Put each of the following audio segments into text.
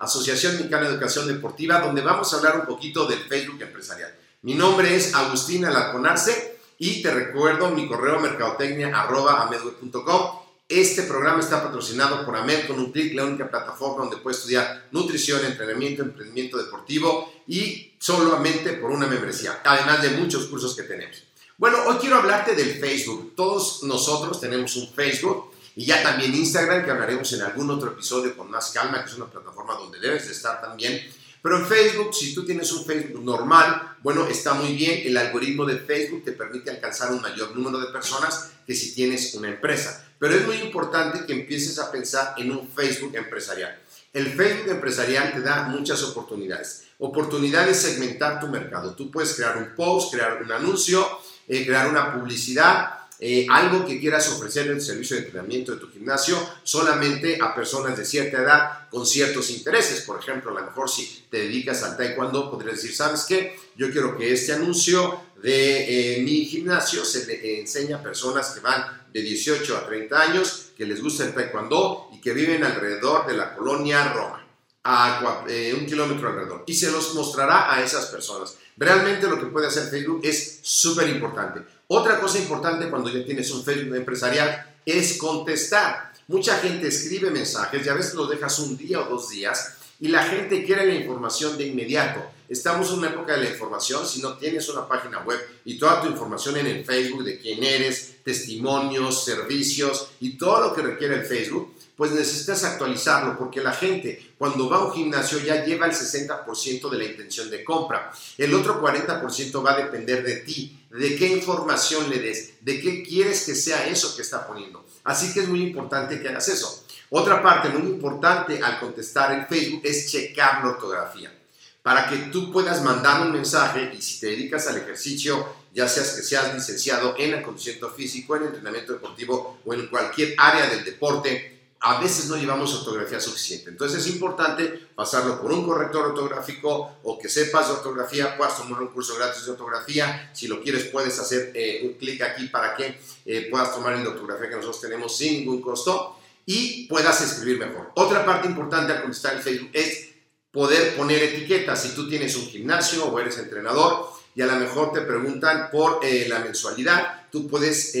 Asociación Mexicana de Educación Deportiva, donde vamos a hablar un poquito del Facebook empresarial. Mi nombre es Agustín Alarconarse y te recuerdo mi correo mercadotecnia.amedweb.com. Este programa está patrocinado por AMED la única plataforma donde puedes estudiar nutrición, entrenamiento, emprendimiento deportivo y solamente por una membresía, además de muchos cursos que tenemos. Bueno, hoy quiero hablarte del Facebook. Todos nosotros tenemos un Facebook y ya también Instagram, que hablaremos en algún otro episodio con más calma, que es una plataforma donde debes de estar también. Pero en Facebook, si tú tienes un Facebook normal, bueno, está muy bien. El algoritmo de Facebook te permite alcanzar un mayor número de personas que si tienes una empresa. Pero es muy importante que empieces a pensar en un Facebook empresarial. El Facebook empresarial te da muchas oportunidades. Oportunidades de segmentar tu mercado. Tú puedes crear un post, crear un anuncio, eh, crear una publicidad, eh, algo que quieras ofrecer en el servicio de entrenamiento de tu gimnasio solamente a personas de cierta edad con ciertos intereses. Por ejemplo, a lo mejor si te dedicas al taekwondo, podrías decir, ¿sabes qué? Yo quiero que este anuncio de eh, mi gimnasio se le enseñe a personas que van de 18 a 30 años, que les gusta el taekwondo y que viven alrededor de la colonia Roma, a eh, un kilómetro alrededor. Y se los mostrará a esas personas. Realmente lo que puede hacer Facebook es súper importante. Otra cosa importante cuando ya tienes un Facebook empresarial es contestar. Mucha gente escribe mensajes y a veces los dejas un día o dos días y la gente quiere la información de inmediato. Estamos en una época de la información. Si no tienes una página web y toda tu información en el Facebook de quién eres, testimonios, servicios y todo lo que requiere el Facebook, pues necesitas actualizarlo porque la gente cuando va a un gimnasio ya lleva el 60% de la intención de compra. El otro 40% va a depender de ti, de qué información le des, de qué quieres que sea eso que está poniendo. Así que es muy importante que hagas eso. Otra parte muy importante al contestar en Facebook es checar la ortografía. Para que tú puedas mandar un mensaje y si te dedicas al ejercicio, ya seas que seas licenciado en acondicionamiento físico, en entrenamiento deportivo o en cualquier área del deporte, a veces no llevamos ortografía suficiente. Entonces es importante pasarlo por un corrector ortográfico o que sepas de ortografía, puedas tomar un curso gratis de ortografía. Si lo quieres, puedes hacer eh, un clic aquí para que eh, puedas tomar el de ortografía que nosotros tenemos sin ningún costo y puedas escribir mejor. Otra parte importante al contestar el Facebook es poder poner etiquetas. Si tú tienes un gimnasio o eres entrenador y a lo mejor te preguntan por eh, la mensualidad, tú puedes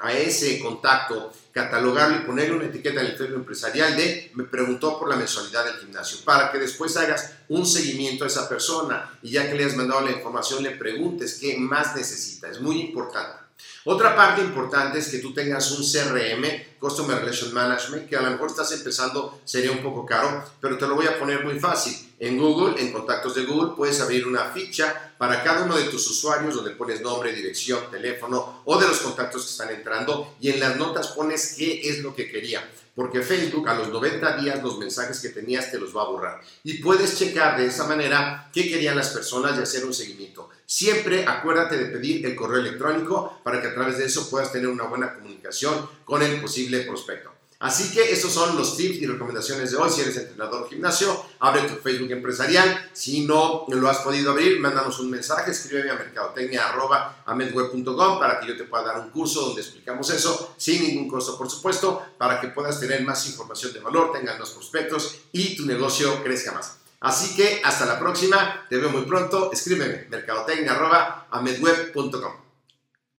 a ese contacto catalogarlo y ponerle una etiqueta en el Facebook empresarial de me preguntó por la mensualidad del gimnasio, para que después hagas un seguimiento a esa persona y ya que le has mandado la información le preguntes qué más necesita, es muy importante. Otra parte importante es que tú tengas un CRM Customer Relation Management, que a lo mejor estás empezando, sería un poco caro, pero te lo voy a poner muy fácil. En Google, en contactos de Google, puedes abrir una ficha para cada uno de tus usuarios donde pones nombre, dirección, teléfono o de los contactos que están entrando y en las notas pones qué es lo que quería. Porque Facebook a los 90 días los mensajes que tenías te los va a borrar. Y puedes checar de esa manera qué querían las personas y hacer un seguimiento. Siempre acuérdate de pedir el correo electrónico para que a través de eso puedas tener una buena comunicación con el posible prospecto. Así que esos son los tips y recomendaciones de hoy. Si eres entrenador gimnasio, abre tu Facebook empresarial. Si no lo has podido abrir, mándanos un mensaje, escríbeme a mercadotecnia.amedweb.com para que yo te pueda dar un curso donde explicamos eso sin ningún costo, por supuesto, para que puedas tener más información de valor, tengas más prospectos y tu negocio crezca más. Así que hasta la próxima, te veo muy pronto, escríbeme mercadotecnia.amedweb.com.